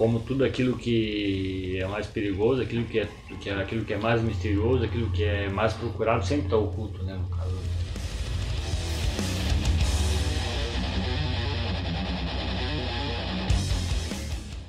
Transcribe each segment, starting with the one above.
como tudo aquilo que é mais perigoso, aquilo que é, que é aquilo que é mais misterioso, aquilo que é mais procurado sempre está oculto, né, no caso.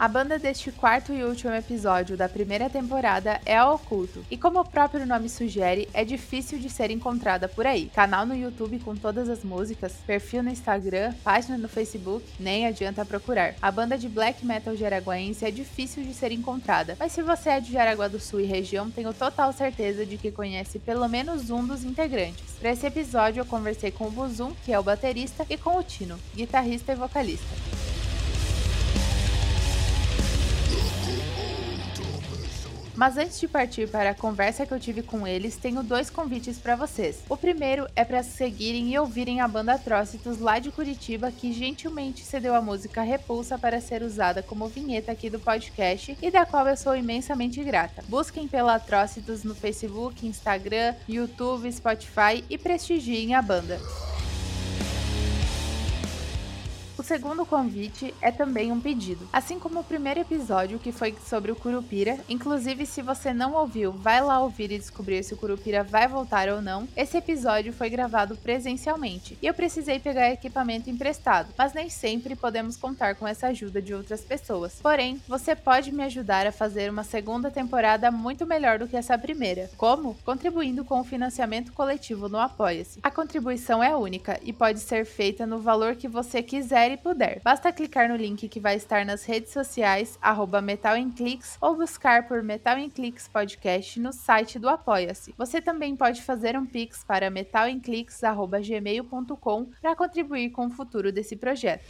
A banda deste quarto e último episódio da primeira temporada é a Oculto, e como o próprio nome sugere, é difícil de ser encontrada por aí. Canal no YouTube com todas as músicas, perfil no Instagram, página no Facebook, nem adianta procurar. A banda de black metal jaraguaense é difícil de ser encontrada, mas se você é de Jaraguá do Sul e região, tenho total certeza de que conhece pelo menos um dos integrantes. Para esse episódio eu conversei com o Buzum, que é o baterista, e com o Tino, guitarrista e vocalista. Mas antes de partir para a conversa que eu tive com eles, tenho dois convites para vocês. O primeiro é para seguirem e ouvirem a banda Atrocitus lá de Curitiba, que gentilmente cedeu a música Repulsa para ser usada como vinheta aqui do podcast e da qual eu sou imensamente grata. Busquem pela Atrocitus no Facebook, Instagram, YouTube, Spotify e prestigiem a banda. Segundo convite é também um pedido. Assim como o primeiro episódio, que foi sobre o Curupira, inclusive se você não ouviu, vai lá ouvir e descobrir se o Curupira vai voltar ou não. Esse episódio foi gravado presencialmente e eu precisei pegar equipamento emprestado, mas nem sempre podemos contar com essa ajuda de outras pessoas. Porém, você pode me ajudar a fazer uma segunda temporada muito melhor do que essa primeira. Como? Contribuindo com o financiamento coletivo no Apoia-se. A contribuição é única e pode ser feita no valor que você quiser e puder. Basta clicar no link que vai estar nas redes sociais, arroba Metal em Cliques, ou buscar por Metal em Cliques Podcast no site do Apoia-se. Você também pode fazer um pix para metalemcliques.gmail.com para contribuir com o futuro desse projeto.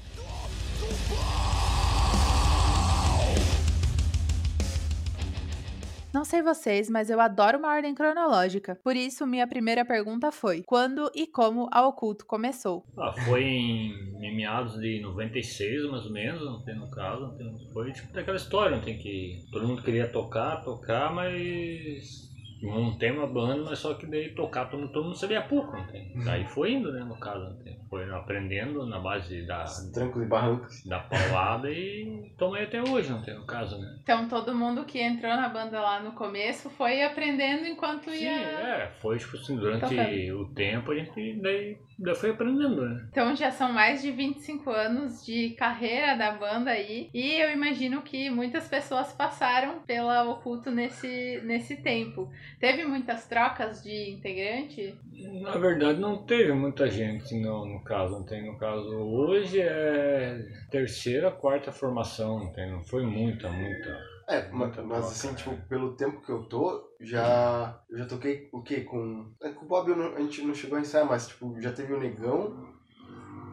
Não sei vocês, mas eu adoro uma ordem cronológica. Por isso, minha primeira pergunta foi: quando e como a Oculto começou? Ah, foi em, em, meados de 96, mais ou menos, não tem no caso. Não tem, foi tipo daquela história, não tem que. Todo mundo queria tocar, tocar, mas não tem uma banda, mas só que daí tocar todo, todo mundo sabia pouco, não tem. Uhum. Daí foi indo, né, no caso, não tem. Foi aprendendo na base da... Trancos e barrancos. Da paulada e tomei até hoje, não tem, no caso, né. Então todo mundo que entrou na banda lá no começo foi aprendendo enquanto Sim, ia... Sim, é, foi tipo assim, durante o tempo a gente daí já foi aprendendo, né? Então já são mais de 25 anos de carreira da banda aí. E eu imagino que muitas pessoas passaram pela Oculto nesse, nesse tempo. Teve muitas trocas de integrante? Na verdade não teve muita gente no, no caso, não tem no caso. Hoje é terceira, quarta formação, não tem, não foi muita, muita. É, mas, mas assim, tipo, pelo tempo que eu tô, já. Eu já toquei o quê? Com. É, com o Bob não, a gente não chegou a ensaiar, mas tipo, já teve o Negão,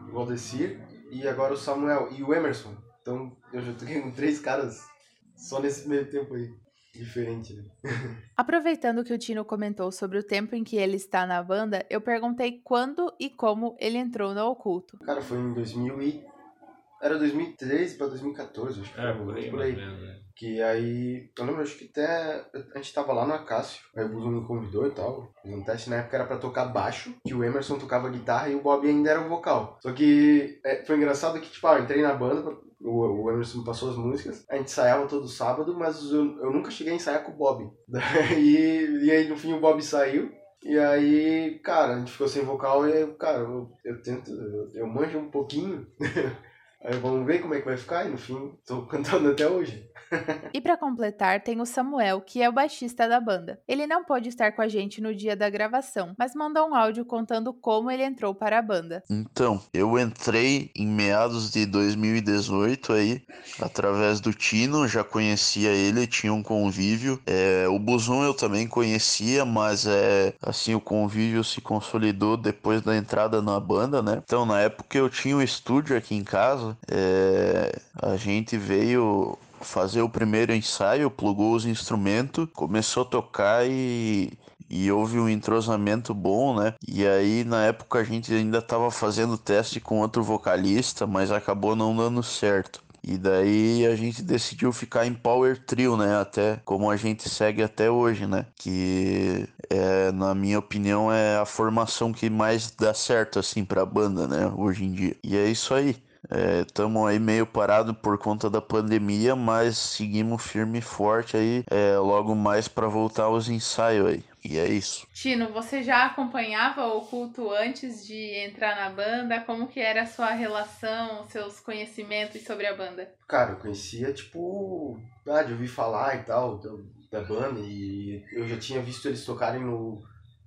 o Valdecir e agora o Samuel e o Emerson. Então eu já toquei com três caras só nesse meio tempo aí. Diferente, né? Aproveitando que o Tino comentou sobre o tempo em que ele está na banda, eu perguntei quando e como ele entrou no Oculto. Cara, foi em 2000 e... Era 2013 pra 2014, acho que é, foi. Por aí, por aí. Que aí, eu lembro, acho que até a gente tava lá no Acácio, aí o Buzo me convidou e tal, fiz um teste, na época era pra tocar baixo, que o Emerson tocava guitarra e o Bob ainda era o vocal. Só que é, foi engraçado que, tipo, ah, eu entrei na banda, o, o Emerson me passou as músicas, a gente ensaiava todo sábado, mas eu, eu nunca cheguei a ensaiar com o Bob. e, e aí no fim o Bob saiu, e aí, cara, a gente ficou sem vocal e, cara, eu, eu tento, eu, eu manjo um pouquinho. aí vamos ver como é que vai ficar, e no fim, tô cantando até hoje. e para completar, tem o Samuel, que é o baixista da banda. Ele não pôde estar com a gente no dia da gravação, mas mandou um áudio contando como ele entrou para a banda. Então, eu entrei em meados de 2018 aí, através do Tino, já conhecia ele, tinha um convívio. É, o Buzon eu também conhecia, mas é assim, o convívio se consolidou depois da entrada na banda, né? Então, na época eu tinha um estúdio aqui em casa, é, a gente veio fazer o primeiro ensaio, plugou os instrumentos, começou a tocar e e houve um entrosamento bom, né? E aí na época a gente ainda estava fazendo teste com outro vocalista, mas acabou não dando certo. E daí a gente decidiu ficar em Power Trio, né? Até como a gente segue até hoje, né? Que é, na minha opinião é a formação que mais dá certo assim para a banda, né? Hoje em dia. E é isso aí. Estamos aí meio parado por conta da pandemia, mas seguimos firme e forte aí, é, logo mais para voltar aos ensaios aí. E é isso. Tino, você já acompanhava o culto antes de entrar na banda? Como que era a sua relação, seus conhecimentos sobre a banda? Cara, eu conhecia, tipo, ah, de ouvir falar e tal, da, da banda, e eu já tinha visto eles tocarem no,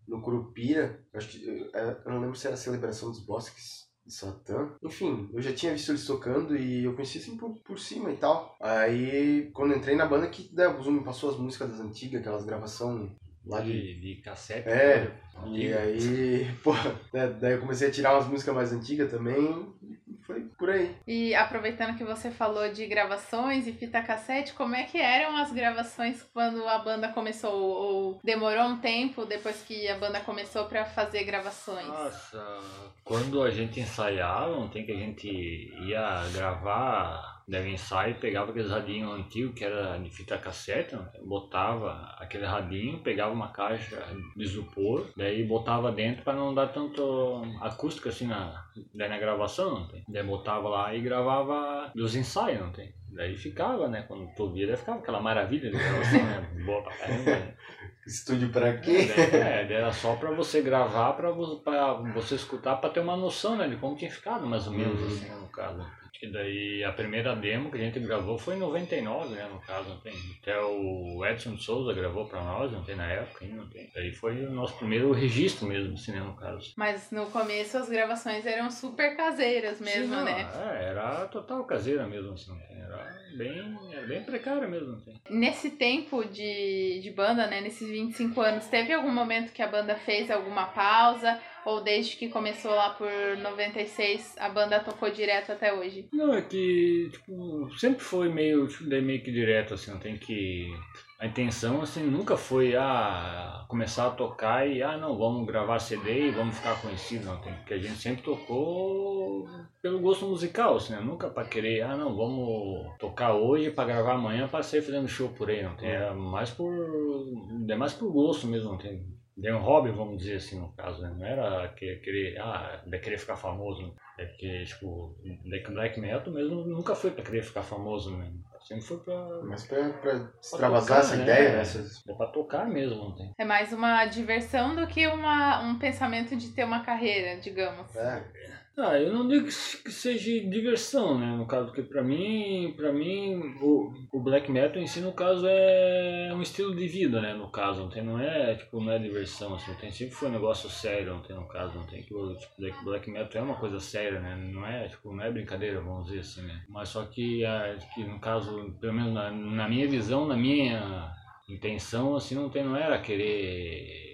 no Curupira, acho que, eu, eu não lembro se era a Celebração dos Bosques Satã. Enfim, eu já tinha visto eles tocando e eu conhecia assim por, por cima e tal. Aí, quando entrei na banda, que daí, o Zoom me passou as músicas das antigas, aquelas gravações lá de, de, de cassete. É, né? e aí, pô, né, daí eu comecei a tirar umas músicas mais antigas também, foi por aí. E aproveitando que você falou de gravações e fita cassete, como é que eram as gravações quando a banda começou? Ou demorou um tempo depois que a banda começou para fazer gravações? Nossa, quando a gente ensaiava, não tem que a gente ia gravar Daí o ensaio pegava aqueles radinhos antigos que era de fita cassete, né? botava aquele radinho, pegava uma caixa de isopor, daí botava dentro para não dar tanto acústica assim na, daí na gravação, não tem? Daí botava lá e gravava os ensaios, não tem? Daí ficava, né? Quando tu via, daí ficava aquela maravilha de gravação, né? Boa pra caramba, né? Estúdio pra quê? É, era só pra você gravar, pra você, pra você escutar, pra ter uma noção, né? De como tinha ficado, mais ou menos, assim, né, no caso. E daí a primeira demo que a gente gravou foi em 99, né, no caso, não tem. Até o Edson Souza gravou pra nós, não tem na época ainda, não tem. Daí foi o nosso primeiro registro mesmo, assim, né, no caso. Mas no começo as gravações eram super caseiras mesmo, Sim, né? É, era total caseira mesmo, assim, não tem. Era bem, era bem precária mesmo, não tem. Nesse tempo de, de banda, né, nesses 25 anos, teve algum momento que a banda fez alguma pausa? Ou desde que começou lá por 96, a banda tocou direto até hoje? Não, é que, tipo, sempre foi meio, meio que direto, assim, não tem que... A intenção, assim, nunca foi, ah, começar a tocar e, ah, não, vamos gravar CD e vamos ficar conhecidos, não, tem, porque a gente sempre tocou pelo gosto musical, assim, né? nunca para querer, ah, não, vamos tocar hoje para gravar amanhã para sair fazendo show por aí, não tem, era mais por, é mais por gosto mesmo, não tem, de um hobby, vamos dizer assim, no caso, né? Não era que- querer, ah, de querer ficar famoso. né? É porque, tipo, black, black metal mesmo nunca foi pra querer ficar famoso, né? Sempre foi pra, Mas pra, pra extravasar essa né? ideia, né? Essas- é pra tocar mesmo, não tem. É mais uma diversão do que uma, um pensamento de ter uma carreira, digamos. É, Ah, eu não digo que se- que seja diversão, né? No caso, porque pra mim, pra mim o, o black metal em si, no caso, é um estilo de vida, né? No caso, não tem, não é, tipo, não é diversão, assim, tem, sempre foi um negócio sério, não tem, no caso, não tem, que o tipo, black, metal é uma coisa séria, né? Não é, tipo, não é brincadeira, vamos dizer assim, né? Mas só que, ah, que no caso, pelo menos na, na minha visão, na minha intenção, assim, não tem, não era querer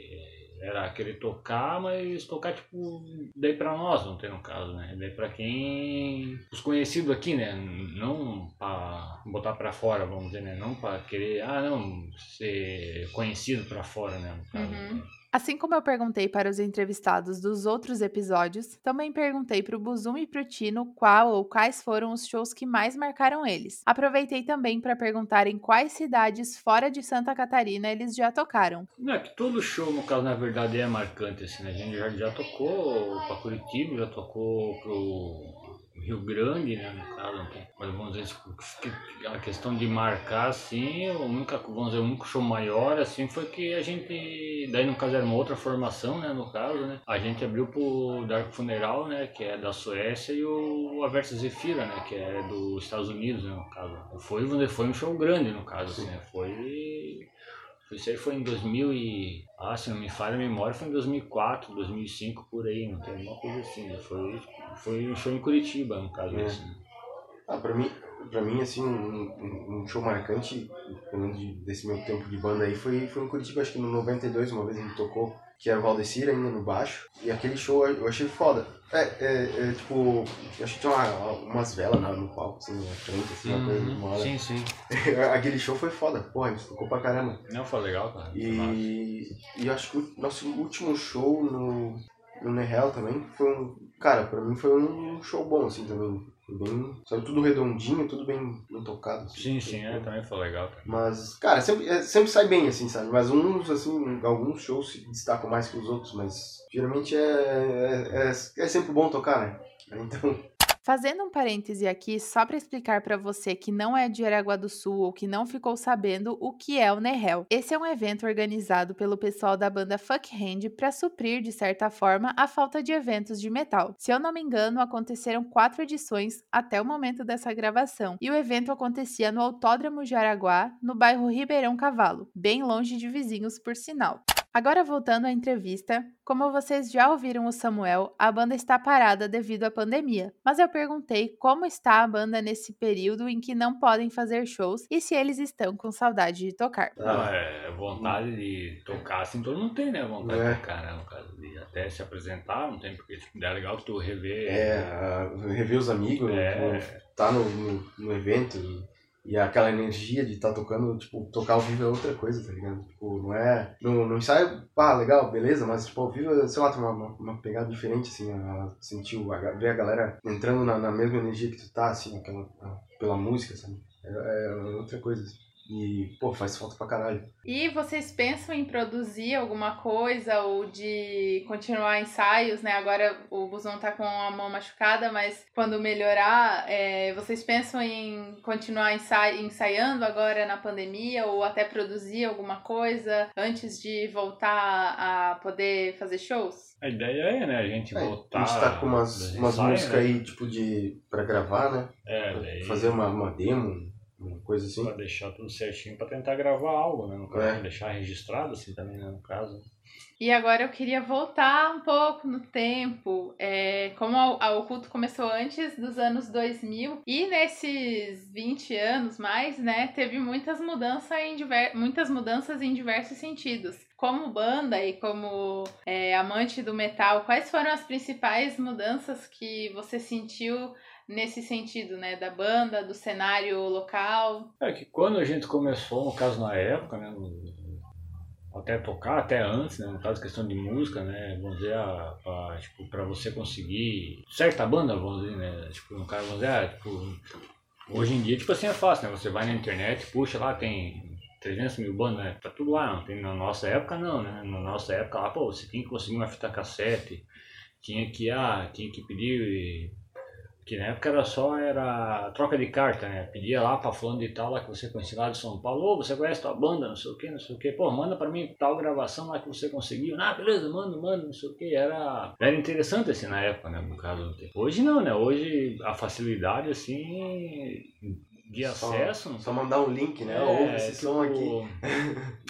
querer tocar, mas tocar tipo daí pra nós, não tem no caso, né? Daí pra quem os conhecidos aqui, né? Não pra botar pra fora, vamos dizer, né? Não pra querer, ah, não, ser conhecido pra fora, né? No caso, Uhum. né? Assim como eu perguntei para os entrevistados dos outros episódios, também perguntei para o Buzum e para o Tino qual ou quais foram os shows que mais marcaram eles. Aproveitei também para perguntar em quais cidades fora de Santa Catarina eles já tocaram. Não, é que todo show, no caso, na verdade, é marcante, assim, né? A gente já, já tocou pra Curitiba, já tocou pro Rio Grande, né, no caso, tem- mas vamos dizer, a questão de marcar, assim, o único, vamos dizer, o único show maior, assim, foi que a gente, daí no caso era uma outra formação, né, no caso, né, a gente abriu pro Dark Funeral, né, que é da Suécia, e o Aversa Zefira, né, que é dos Estados Unidos, né, no caso. Foi, vamos dizer, foi um show grande, no caso, assim, né, foi... Isso aí foi em 2000 e... Ah, se não me falha a memória, foi em 2004, 2005, por aí, não tem alguma coisa assim. né? Foi, foi um show em Curitiba, no caso. É. Assim. Ah, pra mim, pra mim assim, um, um- show marcante, pelo menos de- desse meu tempo de banda aí, foi, foi em Curitiba, acho que no 92, uma vez ele tocou, que era o Valdecir ainda no baixo, e aquele show eu achei foda. É, é, é, tipo, eu acho que tinha uma- umas velas no palco, assim, na frente, assim, uma coisa uma hora. Sim, sim. Aquele show foi foda, porra, gente tocou pra caramba. Não, foi legal, cara. E, e acho que o nosso último show no, no Nehel também foi um. Cara, pra mim foi um show bom, assim, também. Bem. Sabe, tudo redondinho, tudo bem, bem tocado. Assim, Sim, sim, é, também foi legal, cara. Mas, cara, sempre, é, sempre sai bem, assim, sabe? Mas uns, assim, alguns shows se destacam mais que os outros, mas geralmente é, é, é, é sempre bom tocar, né? Então, Fazendo um parêntese aqui, só para explicar para você que não é de Aragua do Sul ou que não ficou sabendo o que é o Nehel. Esse é um evento organizado pelo pessoal da banda Fuck Hand para suprir, de certa forma, a falta de eventos de metal. Se eu não me engano, aconteceram quatro edições até o momento dessa gravação, e o evento acontecia no Autódromo de Araguá, no bairro Ribeirão Cavalo, bem longe de vizinhos, por sinal. Agora voltando à entrevista, como vocês já ouviram o Samuel, a banda está parada devido à pandemia, mas eu perguntei como está a banda nesse período em que não podem fazer shows e se eles estão com saudade de tocar. Ah, é, vontade de tocar, assim, todo mundo tem, né? Vontade É. de tocar, né? No caso de até se apresentar, não tem porque tipo, é legal que tu rever. É, rever os amigos, É. tá no, no, no evento e, aquela energia de estar tocando, tipo, tocar ao vivo é outra coisa, tá ligado? Tipo, não é. No, no ensaio, pá, legal, beleza, mas tipo, ao vivo, sei lá, tem uma, uma, pegada diferente, assim, a, sentir, a, ver a galera entrando na, na mesma energia que tu tá, assim, aquela, a- pela música, sabe? É, é outra coisa. assim. E, pô, faz falta pra caralho. E vocês pensam em produzir alguma coisa ou de continuar ensaios, né? Agora o Buzão tá com a mão machucada, mas quando melhorar, é, vocês pensam em continuar ensai- ensaiando agora na pandemia ou até produzir alguma coisa antes de voltar a poder fazer shows? A ideia é, né? A gente É, voltar. a gente tá com umas, umas ensaios, músicas né? aí, tipo, de. pra gravar, né? É, daí. Fazer uma, uma demo, uma coisa assim. Pra deixar tudo certinho pra tentar gravar algo, né? No caso, É. deixar registrado assim também, né? No caso. E agora eu queria voltar um pouco no tempo. É, como a- a- o culto começou antes dos anos 2000, e nesses 20 anos mais, né, teve muitas mudanças em, diver- muitas mudanças em diversos sentidos. Como banda e como é, amante do metal, quais foram as principais mudanças que você sentiu nesse sentido, né? Da banda, do cenário local? É que quando a gente começou, no caso na época, né? até tocar, até antes, né? No caso, questão de música, né? Vamos dizer, a, a, tipo, pra você conseguir certa banda, vamos dizer, né? Tipo, no caso, vamos dizer, ah, tipo, hoje em dia, tipo assim, é fácil, né? Você vai na internet, puxa lá, tem 300 mil bandas, né? Tá tudo lá, não tem, na nossa época não, né? Na nossa época lá, pô, você tinha que conseguir uma fita cassete, tinha que, ah, tinha que pedir que na época era só era troca de carta, né? Pedia lá pra fulano de tal lá que você conhecia lá de São Paulo, ô, você conhece tua banda, não sei o que, não sei o que, pô, manda pra mim tal gravação lá que você conseguiu. Ah, beleza, manda, manda, não sei o que. Era, era interessante assim na época, né? No caso. Hoje não, né? Hoje a facilidade assim de Só- acesso. Só mandar um link, né? É, Ouve esse tipo, som aqui.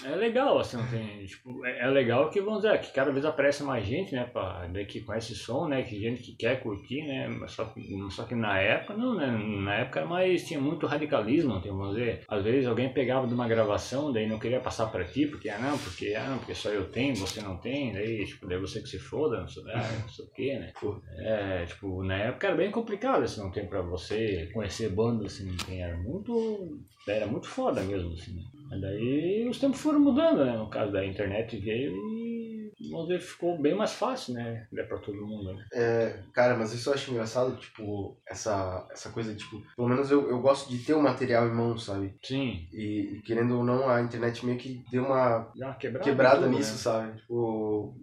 É legal, assim, não tem, tipo, é, é legal que, vamos dizer, que cada vez aparece mais gente, né, pra, né, que conhece som, né, que gente que quer curtir, né, só, que- só que na época, não, né, na época era mais, tinha muito radicalismo, tem, vamos dizer, às vezes alguém pegava de uma gravação, daí não queria passar pra ti, porque, ah, não, porque, ah, não, porque só eu tenho, você não tem, daí, tipo, daí você que se foda, não sei, ah, não sei o que, né. É, tipo, na época era bem complicado, assim, não tem pra você conhecer bandas, assim, não tem, era muito, era muito foda mesmo, assim, né. Mas daí os tempos foram mudando, né? No caso da internet veio e vamos ficou bem mais fácil, né? É pra todo mundo, né? É, cara, mas isso eu acho engraçado, tipo, essa, essa coisa, tipo, pelo menos eu, eu gosto de ter o material em mãos, sabe? Sim, E, e querendo ou não, a internet meio que deu uma uma quebrada. quebrada tudo, nisso, né? sabe? Tipo,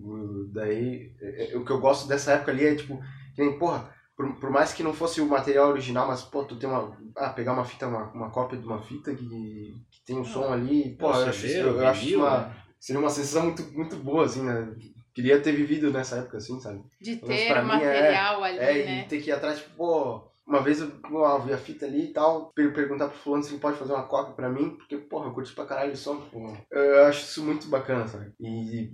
daí, é- é- o que eu gosto dessa época ali é, tipo, que nem, porra, por, por mais que não fosse o material original, mas, pô, tu tem uma. Ah, pegar uma fita, uma, uma cópia de uma fita que, que tem um som ali, pô, Pô, eu acho, eu, eu acho uma. né? Seria uma sensação muito, muito boa, assim, né? Queria ter vivido nessa época, assim, sabe? De ter o é- material ali, É, né? e ter que ir atrás, tipo, pô, uma vez eu vi a fita ali e tal, per- perguntar pro fulano se ele pode fazer uma cópia pra mim, porque, porra, eu curti pra caralho o som, pô. Eu acho isso muito bacana, sabe? E,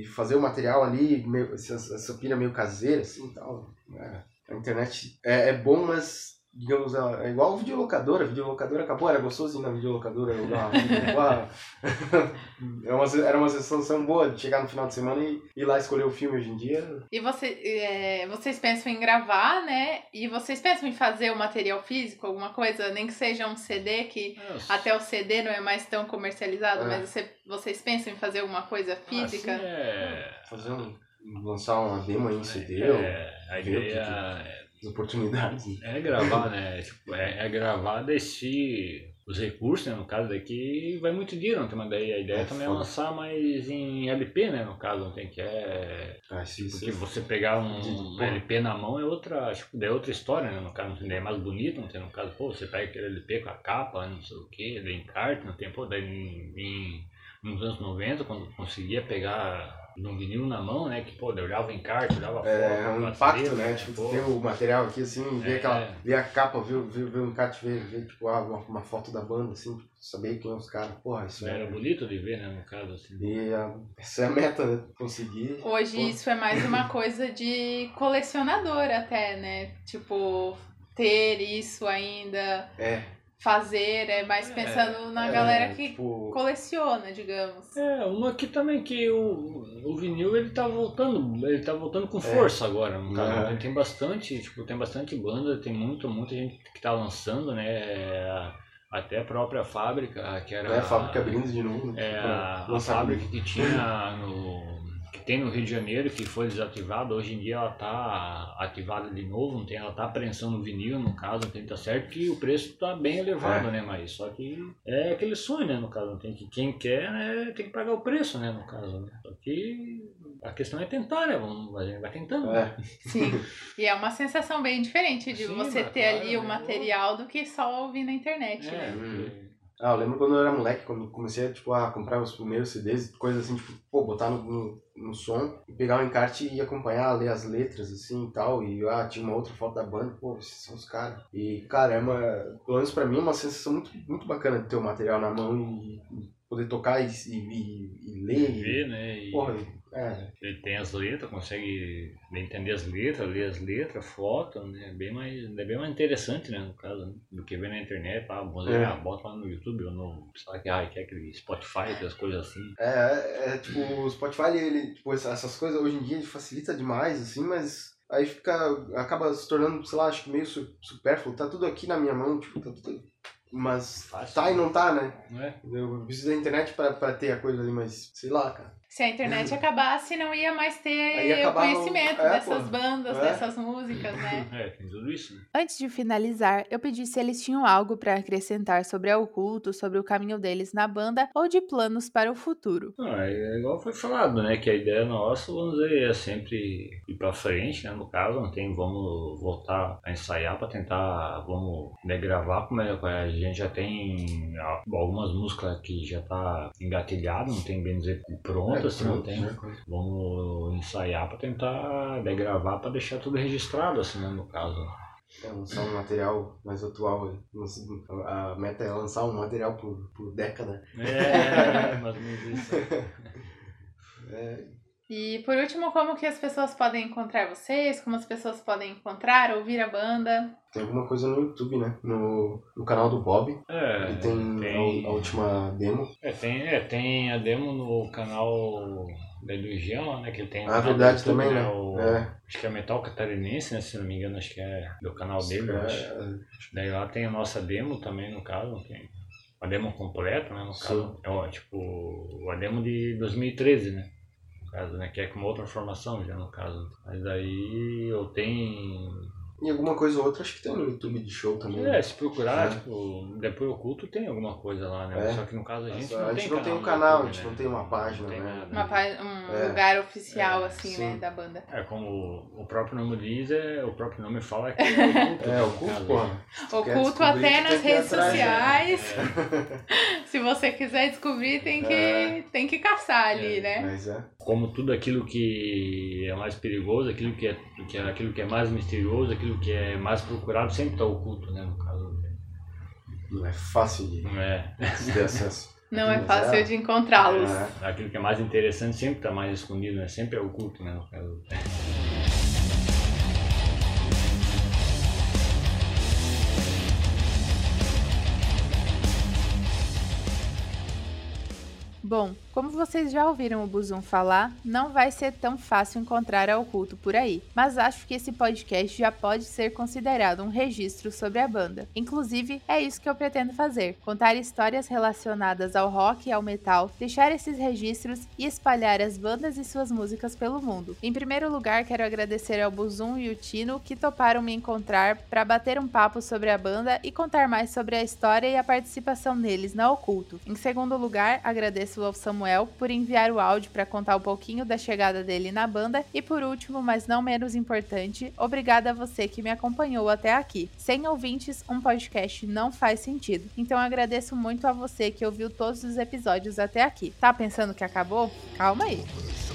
e fazer o material ali, meio, essa, essa pilha meio caseira, assim e tal. né? A internet é, é bom, mas. Digamos, é igual videolocadora. A videolocadora acabou, era gostoso ir na videolocadora pô. É uma, era uma sensação boa de chegar no final de semana e ir lá escolher o filme hoje em dia. E você, é, vocês pensam em gravar, né? E vocês pensam em fazer o material físico, alguma coisa, nem que seja um CD, que É, até o CD não é mais tão comercializado, É. mas você- vocês pensam em fazer alguma coisa física? Assim, é, fazer um, lançar uma demo aí em CD, é, a ver o que ideia as oportunidades. né? é gravar, né? Tipo, é, é gravar desse os recursos, né, no caso daqui, vai muito dinheiro, não tem uma ideia. A ideia É também é foda. lançar mais em LP, né, no caso, não tem que é... Ah, isso, isso. Porque você pegar um, um. LP na mão é outra, tipo, daí é outra história, né, no caso, não tem, daí é mais bonito, não tem, no caso, pô, você pega aquele LP com a capa, não sei o que, daí encarte, não tem, pô, daí em, em- nos anos 90, quando conseguia pegar no vinil na mão, né, que, pô, eu olhava o encarte, olhava É foto, um a impacto, né? Tipo, pô. ter o material aqui, assim, ver, É. aquela, ver a capa, ver, ver, ver o encarte, ver, ver tipo, ah, uma, uma foto da banda, assim, tipo, saber quem é os caras. Porra, isso Era é... bonito de ver, né, no caso, assim. E a, essa é a meta, né? Conseguir. Hoje Pô. isso é mais uma coisa de colecionador até, né? Tipo, ter isso ainda, É. fazer, é mais É, pensando na é, galera que Tipo, coleciona, digamos. É, uma aqui também que o, o vinil ele tá voltando, ele tá voltando com força agora, no caso. Aham. Tem- bastante, tipo, tem bastante banda, tem muito, muita gente que tá lançando, né? Até a própria fábrica, que era. é a fábrica abrindo de novo. É, tipo, a, a fábrica que tinha no. Que tem no Rio de Janeiro, que foi desativada, hoje em dia ela tá ativada de novo, não tem, ela tá apreensando vinil, no caso, não tem, tá certo que o preço tá bem elevado, É. né? Mas só que é aquele sonho, né, no caso, tem que quem quer, né, tem que pagar o preço, né, no caso, né? Só que a questão é tentar, né? Vamos, a gente vai tentando. né? É. Sim. E é uma sensação bem diferente de Sim, você ter claro, ali o né? material do que só ouvir na internet, É, né? porque- Ah, eu lembro quando eu era moleque, quando comecei tipo, a comprar os primeiros CDs, coisas assim, tipo, pô, botar no, no, no som, e pegar o encarte e acompanhar, ler as letras, assim, e tal, e ah, tinha uma outra foto da banda, pô, esses são os caras. E, cara, é uma, pelo menos pra mim, é uma sensação muito, muito bacana de ter o material na mão e, e poder tocar e, e, e, e ler. e- ver, né? E Porra, é, ele tem as letras, consegue entender as letras, ler as letras, foto, né? É bem mais, é bem mais interessante, né, no caso, né? do que ver na internet, bom, É. ah, bota lá no YouTube ou no, sei lá que, ah, que é aquele Spotify, aquelas coisas assim. É, é, tipo, o Spotify, ele, tipo, essa- essas coisas hoje em dia ele facilita demais, assim, mas aí fica, acaba se tornando, sei lá, acho que meio su- supérfluo. Tá tudo aqui na minha mão, tipo, tá tudo... Mas Fácil. tá e não tá, né? Não é? Eu preciso da internet pra, pra ter a coisa ali, mas sei lá, cara. Se a internet acabasse, não ia mais ter o o- conhecimento é, dessas pô. bandas, É. dessas músicas, né? É, tem tudo isso, né? É. Antes de finalizar, eu pedi se eles tinham algo para acrescentar sobre a Oculto, sobre o caminho deles na banda ou de planos para o futuro. Não, é igual foi falado, né? Que a ideia nossa, vamos dizer, é sempre ir pra frente, né? No caso, não tem, vamos voltar a ensaiar pra tentar, vamos né, gravar, como é, a gente já tem algumas músicas que já tá engatilhado, não tem bem dizer pronto, É, assim, não pronto, tem. né? Vamos ensaiar pra tentar né, gravar pra deixar tudo registrado, assim, né? No caso. É lançar um material mais atual. Lança- A meta é lançar um material por, por década. É, mais ou menos isso. É, E por último, como que as pessoas podem encontrar vocês? Como as pessoas podem encontrar, ouvir a banda? tem alguma coisa no YouTube, né? No, no canal do Bob. É, Ele tem, A, a última demo. É, tem, é, tem a demo no canal da Ilusião, né? Que ele tem Ah, verdade YouTube, também, né? O, É. Acho que é Metal Catarinense, né? Se não me engano, acho que é do canal dele, acho. É, Daí lá tem a nossa demo também, no caso, tem a demo completa, né? No Sim. caso, é ó, tipo a demo de 2013, né? Caso, né? Que é com outra formação já, no caso. Mas daí eu tenho E alguma coisa ou outra acho que tem no YouTube de show também. É, se procurar, É. tipo, depois oculto tem alguma coisa lá, né? É. Só que no caso a gente Nossa, não a tem gente não tem um canal, YouTube, a gente né? não tem uma página, tem né? Uma pá- um É. lugar oficial, É, assim, sim. né, da banda. É, como o próprio nome diz, é, o próprio nome fala que é oculto. É, né, o no culto, caso. porra. quer Oculto até nas tem que redes atrás, né? sociais. É, Se você quiser descobrir, tem que, É. tem que caçar ali, É. né? Mas é. como tudo aquilo que é mais perigoso, aquilo que é, que é aquilo que é mais misterioso, aquilo que é mais procurado, sempre está oculto, né? No caso. Não é fácil de, Não é. de ter acesso. Não é fácil é. de encontrá-los. É. Aquilo que é mais interessante sempre está mais escondido, né? Sempre é oculto, né? No caso. Bom, como vocês já ouviram o Buzum falar, não vai ser tão fácil encontrar a Oculto por aí, mas acho que esse podcast já pode ser considerado um registro sobre a banda. Inclusive, é isso que eu pretendo fazer: contar histórias relacionadas ao rock e ao metal, deixar esses registros e espalhar as bandas e suas músicas pelo mundo. Em primeiro lugar, quero agradecer ao Buzum e o Tino que toparam me encontrar para bater um papo sobre a banda e contar mais sobre a história e a participação deles na Oculto. Em segundo lugar, agradeço ao Samuel por enviar o áudio para contar um pouquinho da chegada dele na banda. E por último, mas não menos importante, obrigada a você que me acompanhou até aqui. Sem ouvintes, um podcast não faz sentido. Então agradeço muito a você que ouviu todos os episódios até aqui. Tá pensando que acabou? Calma aí.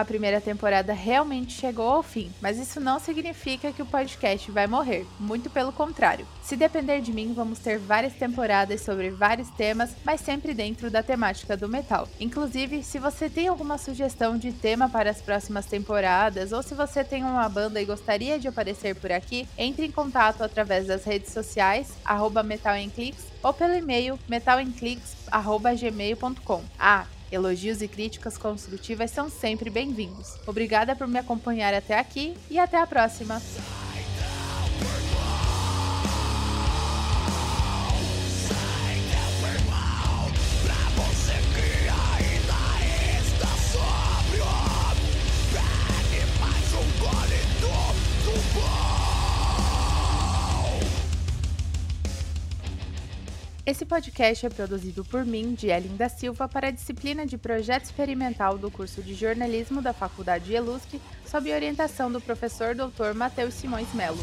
A primeira temporada realmente chegou ao fim, mas isso não significa que o podcast vai morrer, muito pelo contrário. Se depender de mim, vamos ter várias temporadas sobre vários temas, mas sempre dentro da temática do metal. Inclusive, se você tem alguma sugestão de tema para as próximas temporadas, ou se você tem uma banda e gostaria de aparecer por aqui, entre em contato através das redes sociais, arroba ou pelo e-mail metalemclicks.gmail.com. Ah, Elogios e críticas construtivas são sempre bem-vindos. Obrigada por me acompanhar até aqui e até a próxima! Esse podcast é produzido por mim, de da Silva, para a disciplina de Projeto Experimental do curso de Jornalismo da Faculdade ELUSC, sob orientação do professor Dr. Matheus Simões Melo.